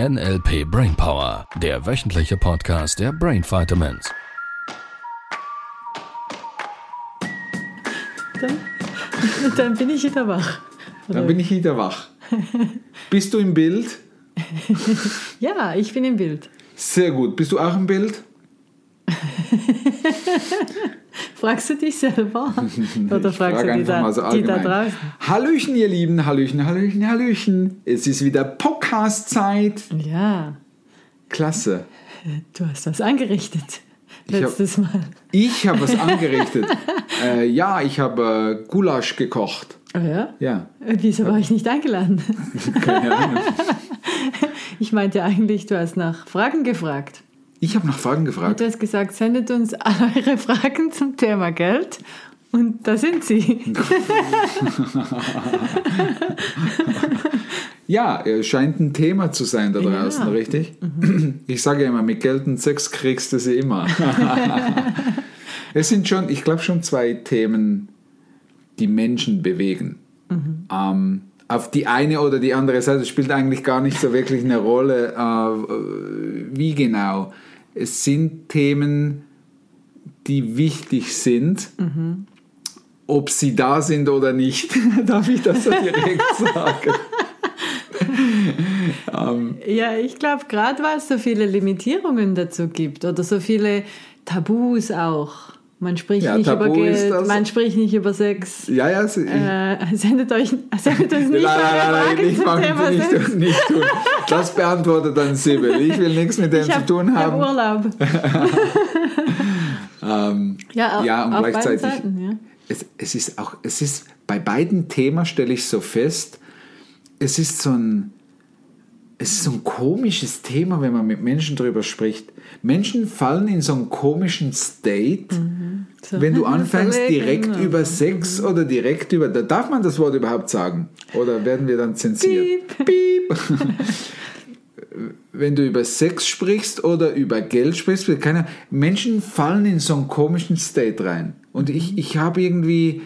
NLP Brainpower, der wöchentliche Podcast der Brain Vitamins. Dann, dann bin ich wieder wach. Dann bin ich wieder wach. Bist du im Bild? Ja, ich bin im Bild. Sehr gut. Bist du auch im Bild? Fragst du dich selber? Oder Ich fragst frage du die da, so die da draußen? Hallöchen, ihr Lieben. Hallöchen, Hallöchen, Hallöchen. Es ist wieder Podcast-Zeit. Ja, Klasse. du hast was angerichtet. Ich hab- Letztes Mal. Ich habe was angerichtet. äh, ja, ich habe äh, Gulasch gekocht. Oh ja? Ja, Wieso war ich nicht eingeladen? keine Ahnung. Ich meinte eigentlich, du hast nach Fragen gefragt. Ich habe nach Fragen gefragt. du hast gesagt, sendet uns all eure Fragen zum Thema Geld. Und da sind sie. Ja, es scheint ein Thema zu sein da Ja. draußen, richtig? Ich sage ja immer, mit Geld und Sex kriegst du sie immer. es sind schon, ich glaube schon zwei Themen, die Menschen bewegen. Ähm, auf die eine oder die andere Seite spielt eigentlich gar nicht so wirklich eine Rolle, äh, wie genau. Es sind Themen, die wichtig sind. Ob sie da sind oder nicht, darf ich das so direkt sagen. Ja, ich glaube, gerade weil es so viele Limitierungen dazu gibt oder so viele Tabus auch. Man spricht Ja, nicht Tabu über Geld, man spricht nicht über Sex. Ja, ja, sie, Äh, sendet euch sendet uns nicht nein, nein, nein, nicht, zum nicht, Thema Sex. tun, nicht tun. Das beantwortet dann Sibyl. Ich will nichts mit dem Ich zu tun hab haben. Urlaub. Ähm, Ja, au- ja, und auf gleichzeitig, Seiten, ja. es, es ist auch, es ist, bei beiden Themen stelle ich so fest, es ist so ein, es ist so ein komisches Thema, wenn man mit Menschen darüber spricht. Menschen fallen in so einen komischen State, So. wenn du anfängst direkt und- über Sex oder direkt über, da darf man das Wort überhaupt sagen? Oder werden wir dann zensiert? Piep. wenn du über Sex sprichst oder über Geld sprichst, keine, Menschen fallen in so einen komischen State rein. Und ich, ich habe irgendwie,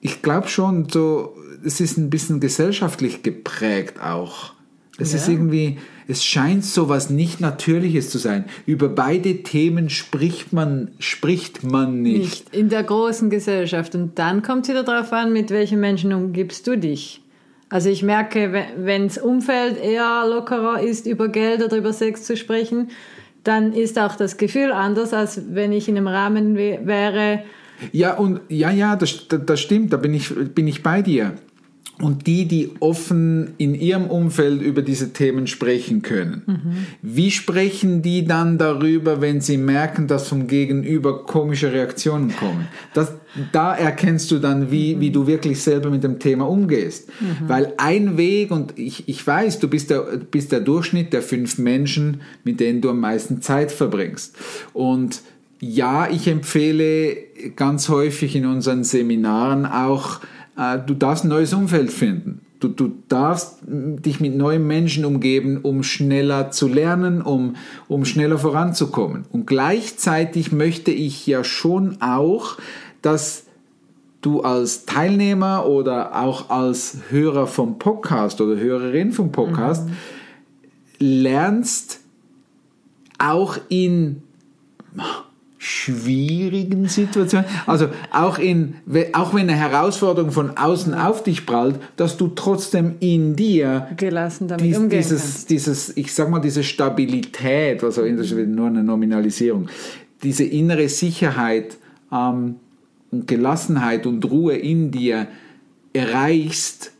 ich glaube schon, so, es ist ein bisschen gesellschaftlich geprägt auch. Es ist Ja. irgendwie, es scheint so was nicht Natürliches zu sein. Über beide Themen spricht man, spricht man nicht. Nicht in der großen Gesellschaft. Und dann kommt es wieder darauf an, mit welchen Menschen umgibst du dich. Also ich merke, wenn das Umfeld eher lockerer ist, über Geld oder über Sex zu sprechen, dann ist auch das Gefühl anders, als wenn ich in einem Rahmen wä- wäre. Ja, und ja, ja, das, das das stimmt, da bin ich, bin ich bei dir. Und die, die offen in ihrem Umfeld über diese Themen sprechen können, wie sprechen die dann darüber, wenn sie merken, dass vom Gegenüber komische Reaktionen kommen? Das, da erkennst du dann, wie, wie du wirklich selber mit dem Thema umgehst. Weil ein Weg, und ich, ich weiß, du bist der, bist der Durchschnitt der fünf Menschen, mit denen du am meisten Zeit verbringst. Und ja, ich empfehle ganz häufig in unseren Seminaren auch, du darfst ein neues Umfeld finden. Du, du darfst dich mit neuen Menschen umgeben, um schneller zu lernen, um, um schneller voranzukommen. Und gleichzeitig möchte ich ja schon auch, dass du als Teilnehmer oder auch als Hörer vom Podcast oder Hörerin vom Podcast lernst, auch in schwierigen Situationen, also auch, in, auch wenn eine Herausforderung von außen auf dich prallt, dass du trotzdem in dir Gelassen damit dies, umgehen dieses, kannst. dieses, ich sag mal, diese Stabilität, also in ist nur eine Nominalisierung, diese innere Sicherheit ähm, und Gelassenheit und Ruhe in dir erreichst,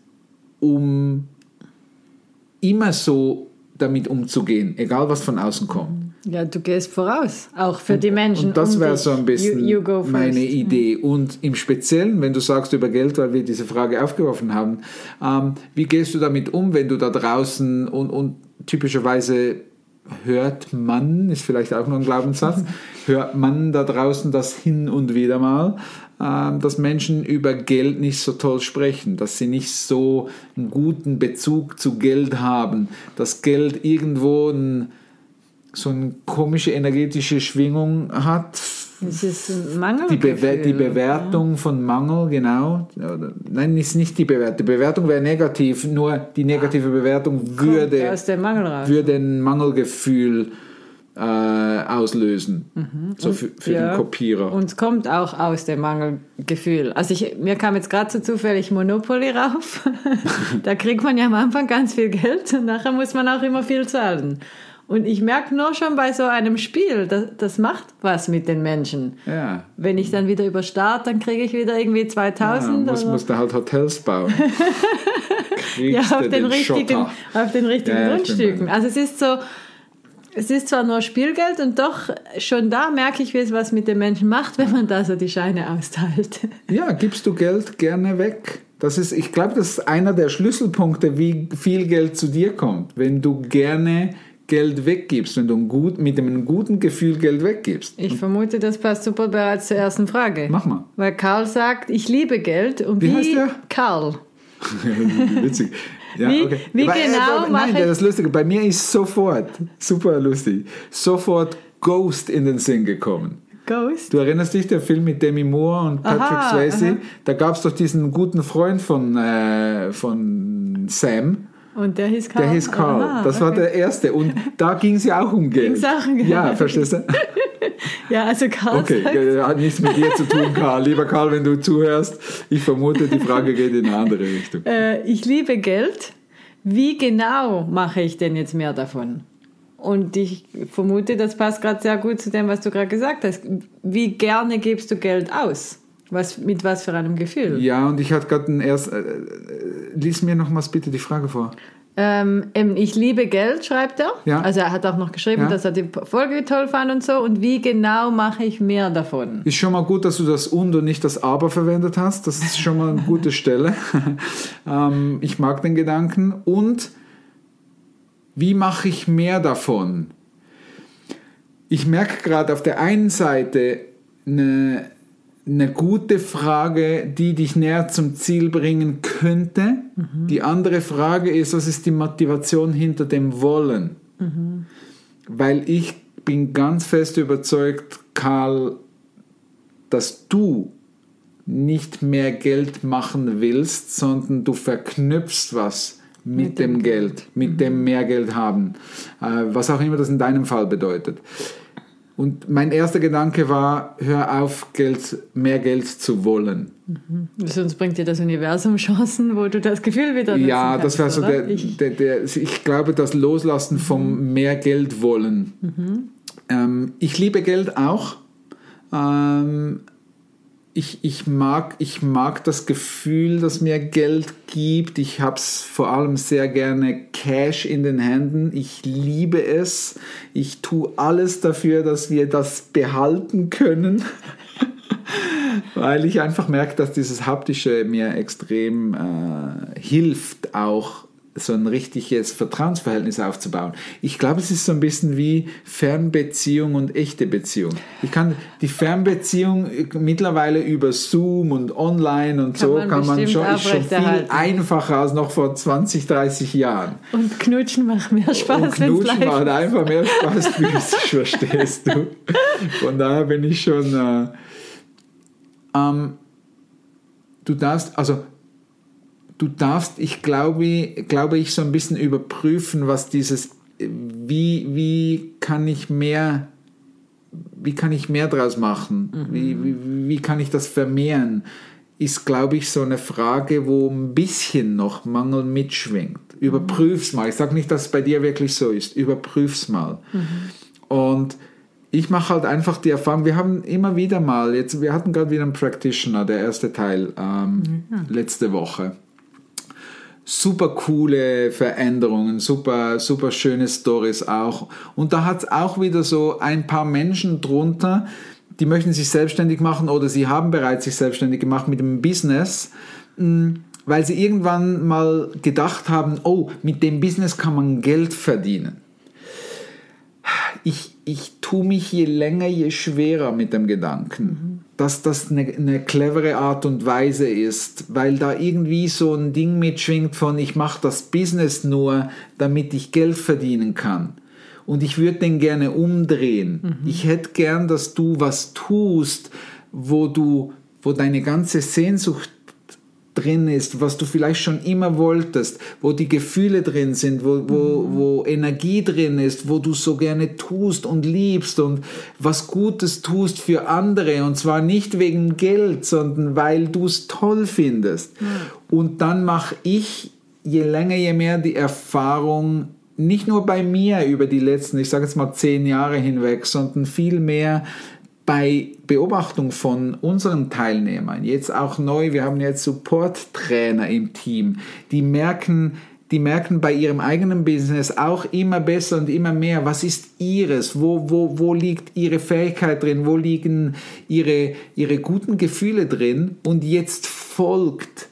um immer so damit umzugehen, egal was von außen kommt. Ja, du gehst voraus, auch für die Menschen. Und das um wäre so ein bisschen you, you meine Idee. Und im Speziellen, wenn du sagst über Geld, weil wir diese Frage aufgeworfen haben, ähm, wie gehst du damit um, wenn du da draußen und, und typischerweise hört man, ist vielleicht auch noch ein Glaubenssatz, hört man da draußen das hin und wieder mal, ähm, dass Menschen über Geld nicht so toll sprechen, dass sie nicht so einen guten Bezug zu Geld haben, dass Geld irgendwo ein so eine komische energetische Schwingung hat, Es ist ein Mangel. die, Bewer die Bewertung von Mangel, genau. Oder- Nein, ist nicht die Bewertung. Die Bewertung wäre negativ, nur die negative Bewertung würde, aus dem Mangel raus. würde ein Mangelgefühl äh, auslösen. So für, für Mhm. Ja. den Kopierer. Und es kommt auch aus dem Mangelgefühl. Also ich, mir kam jetzt gerade so zufällig Monopoly rauf. da kriegt man ja am Anfang ganz viel Geld und nachher muss man auch immer viel zahlen. Und ich merke nur schon bei so einem Spiel, das, das macht was mit den Menschen. ja. Wenn ich dann wieder überstarte, dann kriege ich wieder irgendwie Ja, 2000. muss, oder- musst du halt Hotels bauen. ja, auf du den, richtigen, auf den richtigen Ja, ja, Grundstücken. Also es ist so, es ist zwar nur Spielgeld und doch schon da merke ich, wie es was mit den Menschen macht, wenn man da so die Scheine austeilt. Ja, gibst du Geld gerne weg. Das ist, ich glaube, das ist einer der Schlüsselpunkte, wie viel Geld zu dir kommt. Wenn du gerne Geld weggibst, wenn du gut, mit einem guten Gefühl Geld weggibst. Ich vermute, das passt super bereits zur ersten Frage. Mach mal. Weil Karl sagt, ich liebe Geld. Und Wie wie, heißt der? Karl. Witzig. Ja, Wie- okay. wie Aber, äh, genau mache Nein, das Lustige, bei mir ist sofort, super lustig, sofort Ghost in den Sinn gekommen. Ghost. Du erinnerst dich, der Film mit Demi Moore und Patrick Aha, Swayze? aha. Da gab es doch diesen guten Freund von, äh, von Sam. Und der hieß Karl. Der hieß Carl. Aha, das war okay. der erste. Und da ging es ja auch um Geld. Ging's auch um Geld. Ja, verstehst du? Ja, also Karl Okay, sagt, hat nichts mit dir zu tun, Karl. Lieber Karl, wenn du zuhörst, ich vermute, die Frage geht in eine andere Richtung. äh, ich liebe Geld. Wie genau mache ich denn jetzt mehr davon? Und ich vermute, das passt gerade sehr gut zu dem, was du gerade gesagt hast. Wie gerne gibst du Geld aus? Was, mit was für einem Gefühl? Ja, und ich hatte gerade ein erst. Äh, äh, lies mir nochmals bitte die Frage vor. Ähm, eben, ich liebe Geld, schreibt er. Ja. Also er hat auch noch geschrieben, Ja. dass er die Folge toll fand und so. Und wie genau mache ich mehr davon? Ist schon mal gut, dass du das und und nicht das aber verwendet hast. Das ist schon mal eine gute Stelle. ähm, ich mag den Gedanken. Und wie mache ich mehr davon? Ich merke gerade auf der einen Seite eine, eine gute Frage, die dich näher zum Ziel bringen könnte. Die andere Frage ist, was ist die Motivation hinter dem Wollen? Weil ich bin ganz fest überzeugt, Karl, dass du nicht mehr Geld machen willst, sondern du verknüpfst was mit, dem Geld, mit dem mehr Geld haben, äh, was auch immer das in deinem Fall bedeutet. Und mein erster Gedanke war, hör auf, Geld, mehr Geld zu wollen. Sonst bringt dir das Universum Chancen, wo du das Gefühl wieder Ja, das wäre kannst, so der, Ich, der, der, ich glaube, das Loslassen vom mehr Geld wollen. Ähm, ich liebe Geld auch. Ähm, ich, ich, mag, ich mag das Gefühl, das mir Geld gibt. Ich habe es vor allem sehr gerne Cash in den Händen. Ich liebe es. Ich tue alles dafür, dass wir das behalten können. Weil ich einfach merke, dass dieses Haptische mir extrem äh, hilft, auch so ein richtiges Vertrauensverhältnis aufzubauen. Ich glaube, es ist so ein bisschen wie Fernbeziehung und echte Beziehung. Ich kann die Fernbeziehung mittlerweile über Zoom und online und Kann so man kann man schon, ist schon viel einfacher als noch vor 20, 30 Jahren. und Knutschen macht mehr Spaß, Und es Knutschen macht einfach mehr Spaß, verstehst du. Von daher bin ich schon. Äh, ähm, du darfst, also du darfst, ich glaube, glaube ich, so ein bisschen überprüfen, was dieses, wie, wie kann ich mehr, wie kann ich mehr draus machen? Wie, wie, wie kann ich das vermehren? Ist, glaube ich, so eine Frage, wo ein bisschen noch Mangel mitschwingt. Überprüf's mal. Ich sage nicht, dass es bei dir wirklich so ist. Überprüf's mal. Und ich mache halt einfach die Erfahrung, wir haben immer wieder mal, jetzt, wir hatten gerade wieder einen Practitioner, der erste Teil, ähm, letzte Woche. Super coole Veränderungen, super, super schöne Stories auch. Und da hat es auch wieder so ein paar Menschen drunter, die möchten sich selbstständig machen oder sie haben bereits sich selbstständig gemacht mit dem Business, mh, weil sie irgendwann mal gedacht haben, oh, mit dem Business kann man Geld verdienen ich, ich tue mich je länger, je schwerer mit dem Gedanken, dass das eine, eine clevere Art und Weise ist, weil da irgendwie so ein Ding mitschwingt von, ich mache das Business nur, damit ich Geld verdienen kann. und ich würde den gerne umdrehen. Ich hätte gern, dass du was tust, wo du, wo deine ganze Sehnsucht drin ist, was du vielleicht schon immer wolltest, wo die Gefühle drin sind, wo, wo, wo Energie drin ist, wo du so gerne tust und liebst und was Gutes tust für andere. Und zwar nicht wegen Geld, sondern weil du es toll findest. Und dann mache ich je länger, je mehr die Erfahrung, nicht nur bei mir über die letzten, ich sage jetzt mal zehn Jahre hinweg, sondern viel mehr bei Beobachtung von unseren Teilnehmern, jetzt auch neu, wir haben jetzt Support-Trainer im Team, die merken, die merken bei ihrem eigenen Business auch immer besser und immer mehr, was ist ihres, wo, wo, wo liegt ihre Fähigkeit drin, wo liegen ihre, ihre guten Gefühle drin und jetzt folgt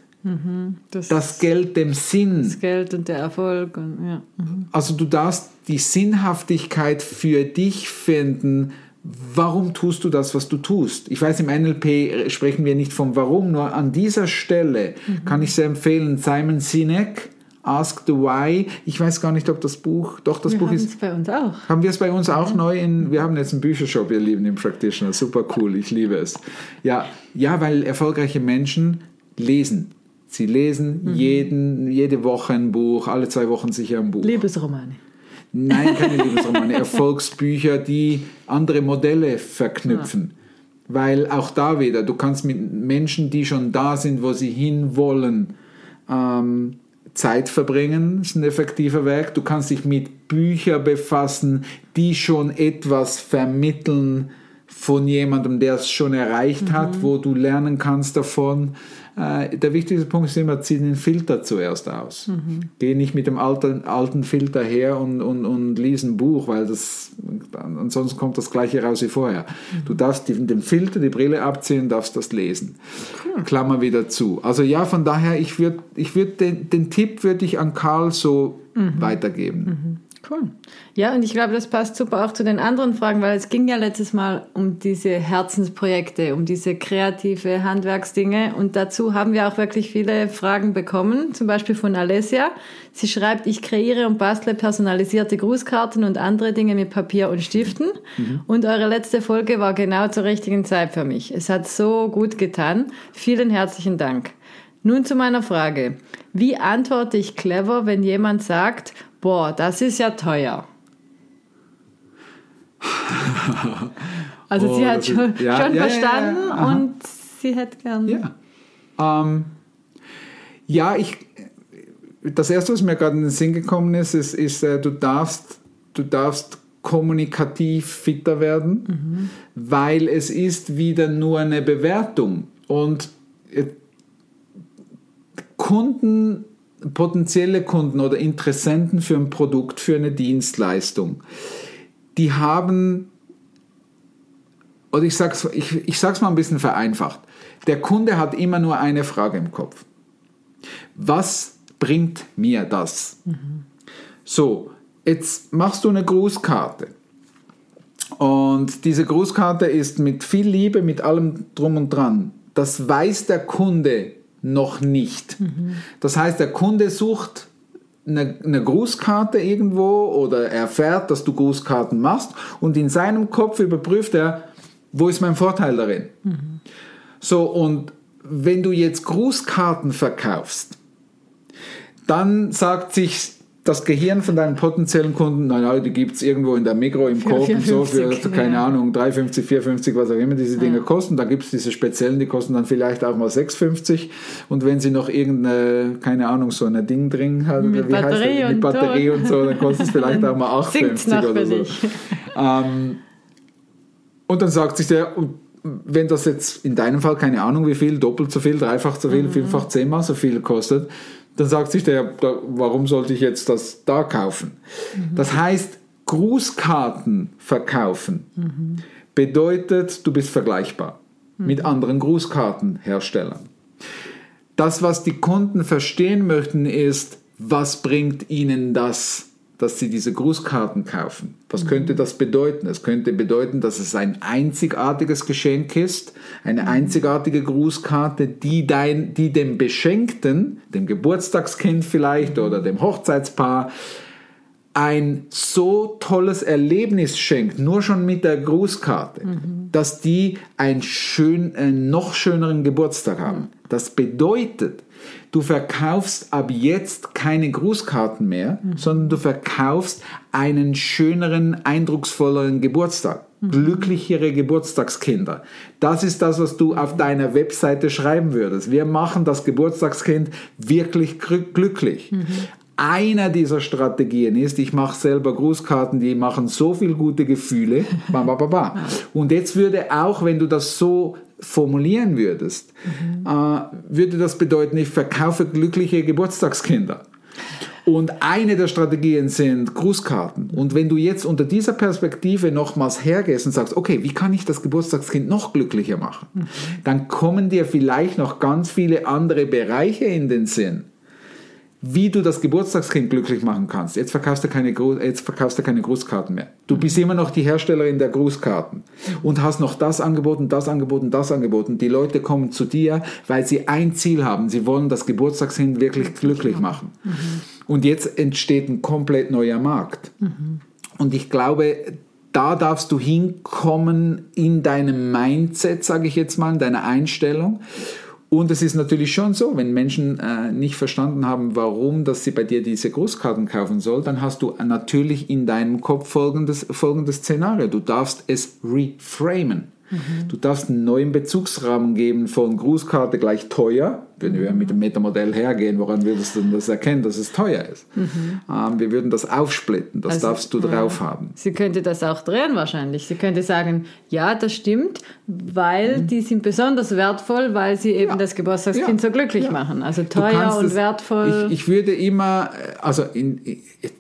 Das, das Geld dem Sinn. das Geld und der Erfolg. Und, ja. mhm. Also du darfst die Sinnhaftigkeit für dich finden. Warum tust du das, was du tust? Ich weiß, im NLP sprechen wir nicht vom Warum, nur an dieser Stelle kann ich sehr empfehlen, Simon Sinek, Ask the Why. Ich weiß gar nicht, ob das Buch, doch das Wir Buch haben ist es bei uns auch. haben wir es bei uns auch neu in, wir haben jetzt einen Büchershop, ihr Lieben, im Practitioner, super cool, ich liebe es. Ja, ja, weil erfolgreiche Menschen lesen. Sie lesen jeden, jede Woche ein Buch, alle zwei Wochen sicher ein Buch. Liebesromane. Nein, keine Lebensromane, Erfolgsbücher, die andere Modelle verknüpfen. Weil auch da wieder, du kannst mit Menschen, die schon da sind, wo sie hinwollen, ähm, Zeit verbringen, ist ein effektiver Weg. Du kannst dich mit Büchern befassen, die schon etwas vermitteln von jemandem, der es schon erreicht hat, wo du lernen kannst davon. Äh, der wichtigste Punkt ist immer, zieh den Filter zuerst aus. Geh nicht mit dem alten, alten Filter her und, und, und lies ein Buch, weil das, ansonsten kommt das gleiche raus wie vorher. Du darfst die, den Filter, die Brille abziehen, darfst das lesen. Klammer wieder zu. Also ja, von daher, ich würde ich würd den, den Tipp würde ich an Karl so weitergeben. Cool. Ja, und ich glaube, das passt super auch zu den anderen Fragen, weil es ging ja letztes Mal um diese Herzensprojekte, um diese kreative Handwerksdinge. Und dazu haben wir auch wirklich viele Fragen bekommen, zum Beispiel von Alessia. Sie schreibt, ich kreiere und bastle personalisierte Grußkarten und andere Dinge mit Papier und Stiften. Und eure letzte Folge war genau zur richtigen Zeit für mich. Es hat so gut getan. Vielen herzlichen Dank. Nun zu meiner Frage. Wie antworte ich clever, wenn jemand sagt, boah, das ist ja teuer? Also Oh, sie hat das ist- schon, ja, schon ja, ja, ja, verstanden aha. und sie hätte gern. Ja. Ähm, ja, ich, das erste, was mir gerade in den Sinn gekommen ist, ist, ist äh, du darfst, du darfst kommunikativ fitter werden, weil es ist wieder nur eine Bewertung und äh, Kunden, potenzielle Kunden oder Interessenten für ein Produkt, für eine Dienstleistung, die haben oder ich sag's, ich, ich sag's mal ein bisschen vereinfacht. Der Kunde hat immer nur eine Frage im Kopf. Was bringt mir das? So, jetzt machst du eine Grußkarte. Und diese Grußkarte ist mit viel Liebe, mit allem drum und dran. Das weiß der Kunde noch nicht. Das heißt, der Kunde sucht eine, eine Grußkarte irgendwo oder erfährt, dass du Grußkarten machst und in seinem Kopf überprüft er, wo ist mein Vorteil darin? So, und wenn du jetzt Grußkarten verkaufst, dann sagt sich das Gehirn von deinen potenziellen Kunden, naja, die gibt es irgendwo in der Mikro, im Coop und so, für, 4,50, keine ja. Ahnung, 3,50, 4,50, was auch immer diese Dinge kosten. Da gibt es diese speziellen, die kosten dann vielleicht auch mal 6,50. Und wenn sie noch irgendeine, keine Ahnung, so ein Ding drin hat, Mit wie heißt das? Batterie mit und Batterie Ton. und so, dann kostet es vielleicht auch mal Singt's 8,50 noch oder so. Ähm, und dann sagt sich der, und wenn das jetzt in deinem Fall keine Ahnung wie viel, doppelt so viel, dreifach so viel, fünffach, zehnmal so viel kostet, dann sagt sich der, warum sollte ich jetzt das da kaufen? Das heißt, Grußkarten verkaufen bedeutet, du bist vergleichbar mit anderen Grußkartenherstellern. Das, was die Kunden verstehen möchten, ist, was bringt ihnen das, dass sie diese Grußkarten kaufen? Was könnte das bedeuten? Es könnte bedeuten, dass es ein einzigartiges Geschenk ist, eine einzigartige Grußkarte, die, dein, die dem Beschenkten, dem Geburtstagskind vielleicht oder dem Hochzeitspaar, ein so tolles Erlebnis schenkt, nur schon mit der Grußkarte, mhm. dass die einen, schön, einen noch schöneren Geburtstag haben. Das bedeutet, du verkaufst ab jetzt keine Grußkarten mehr, mhm. sondern du verkaufst einen schöneren, eindrucksvolleren Geburtstag. Mhm. Glücklichere Geburtstagskinder. Das ist das, was du auf deiner Webseite schreiben würdest. Wir machen das Geburtstagskind wirklich glücklich. Mhm einer dieser Strategien ist, ich mache selber Grußkarten, die machen so viel gute Gefühle. Und jetzt würde auch, wenn du das so formulieren würdest, mhm. äh, würde das bedeuten, ich verkaufe glückliche Geburtstagskinder. Und eine der Strategien sind Grußkarten. Und wenn du jetzt unter dieser Perspektive nochmals hergehst und sagst, okay, wie kann ich das Geburtstagskind noch glücklicher machen? Mhm. Dann kommen dir vielleicht noch ganz viele andere Bereiche in den Sinn wie du das Geburtstagskind glücklich machen kannst. Jetzt verkaufst du keine, jetzt verkaufst du keine Grußkarten mehr. Du bist immer noch die Herstellerin der Grußkarten und hast noch das angeboten, das angeboten, das angeboten. Die Leute kommen zu dir, weil sie ein Ziel haben. Sie wollen das Geburtstagskind wirklich glücklich machen. Und jetzt entsteht ein komplett neuer Markt. Und ich glaube, da darfst du hinkommen in deinem Mindset, sage ich jetzt mal, in deiner Einstellung. Und es ist natürlich schon so, wenn Menschen äh, nicht verstanden haben, warum, dass sie bei dir diese Großkarten kaufen soll, dann hast du natürlich in deinem Kopf folgendes, folgendes Szenario. Du darfst es reframen. Mhm. Du darfst einen neuen Bezugsrahmen geben von Grußkarte gleich teuer. Wenn wir mit dem Metamodell hergehen, woran würdest du das erkennen, dass es teuer ist? Mhm. Ähm, wir würden das aufsplitten, das also, darfst du drauf ja. haben. Sie könnte das auch drehen wahrscheinlich. Sie könnte sagen, ja, das stimmt, weil mhm. die sind besonders wertvoll, weil sie eben ja. das Geburtstagskind ja. so glücklich machen. Also teuer und das, wertvoll. Ich, ich, würde immer, äh, also in,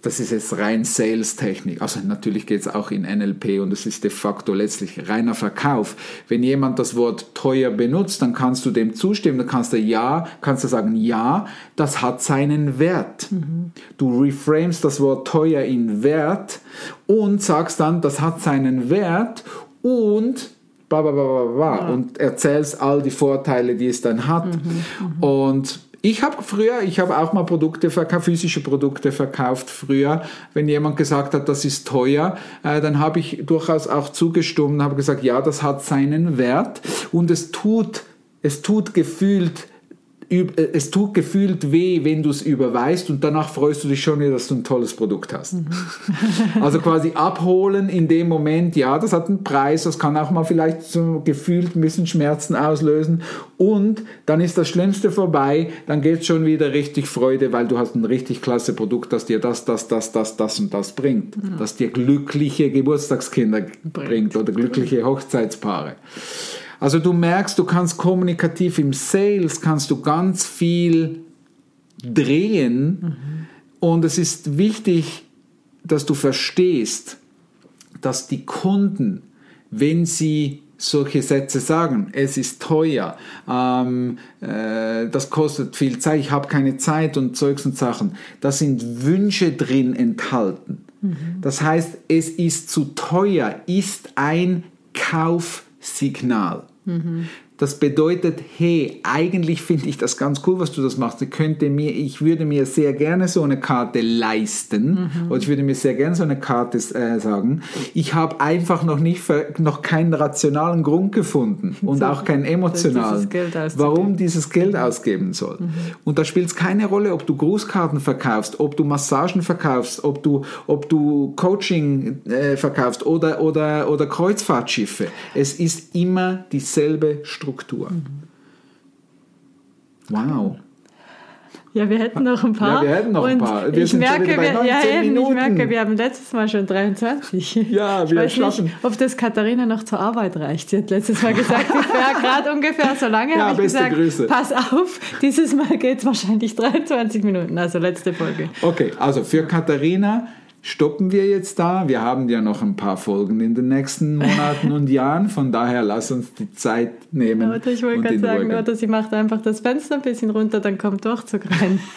das ist jetzt rein Sales-Technik, also natürlich geht es auch in NLP und es ist de facto letztlich reiner Verkauf. Wenn jemand das Wort teuer benutzt, dann kannst du dem zustimmen, dann kannst du ja kannst du sagen, ja, das hat seinen Wert. Mhm. Du reframest das Wort teuer in Wert und sagst dann, das hat seinen Wert und bla bla bla bla, bla ja. und erzählst all die Vorteile, die es dann hat. Mhm, mhm. und ich habe früher, ich habe auch mal Produkte verkauft, physische Produkte verkauft früher. Wenn jemand gesagt hat, das ist teuer, äh, dann habe ich durchaus auch zugestimmt und habe gesagt, ja, das hat seinen Wert und es tut, es tut gefühlt es tut gefühlt weh, wenn du es überweist und danach freust du dich schon wieder, dass du ein tolles Produkt hast. Mhm. also quasi abholen in dem Moment, ja, das hat einen Preis, das kann auch mal vielleicht so gefühlt ein bisschen Schmerzen auslösen und dann ist das Schlimmste vorbei, dann geht es schon wieder richtig Freude, weil du hast ein richtig klasse Produkt, das dir das, das, das, das, das und das bringt, mhm. das dir glückliche Geburtstagskinder bringt, bringt oder glückliche Hochzeitspaare. Also du merkst, du kannst kommunikativ im Sales, kannst du ganz viel drehen mhm. und es ist wichtig, dass du verstehst, dass die Kunden, wenn sie solche Sätze sagen, es ist teuer, ähm, äh, das kostet viel Zeit, ich habe keine Zeit und Zeugs und Sachen, da sind Wünsche drin enthalten. Mhm. Das heißt, es ist zu teuer, ist ein Kaufsignal. Mhm. Das bedeutet, hey, eigentlich finde ich das ganz cool, was du das machst. Ich könnte mir, ich würde mir sehr gerne so eine Karte leisten mhm. oder ich würde mir sehr gerne so eine Karte äh, sagen. Ich habe einfach noch nicht, noch keinen rationalen Grund gefunden und so, auch keinen emotionalen, dieses warum dieses Geld ausgeben soll. Mhm. Und da spielt es keine Rolle, ob du Grußkarten verkaufst, ob du Massagen verkaufst, ob du, ob du Coaching äh, verkaufst oder, oder, oder Kreuzfahrtschiffe. Es ist immer dieselbe Struktur. Struktur. Wow. Ja, wir hätten noch ein paar. Ja, wir hätten noch ein paar. Wir ich, merke, wir, ja, eben, ich merke, wir haben letztes Mal schon 23. Ja, wir ich weiß nicht, ob das Katharina noch zur Arbeit reicht. Sie hat letztes Mal gesagt, ich wäre gerade ungefähr so lange. Ja, beste gesagt, Grüße. Pass auf, dieses Mal geht es wahrscheinlich 23 Minuten, also letzte Folge. Okay, also für Katharina stoppen wir jetzt da. Wir haben ja noch ein paar Folgen in den nächsten Monaten und Jahren. Von daher lass uns die Zeit nehmen. Oder ich wollte gerade sagen, Ruhe. oder sie macht einfach das Fenster ein bisschen runter, dann kommt Durchzug rein.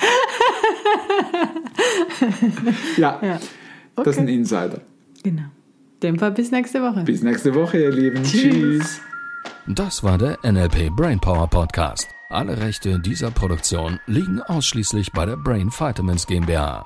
ja, ja. Okay. das ist ein Insider. Genau. In dem Fall bis nächste Woche. Bis nächste Woche, ihr Lieben. Tschüss. Tschüss. Das war der NLP Brainpower Podcast. Alle Rechte dieser Produktion liegen ausschließlich bei der Brain Vitamins GmbH.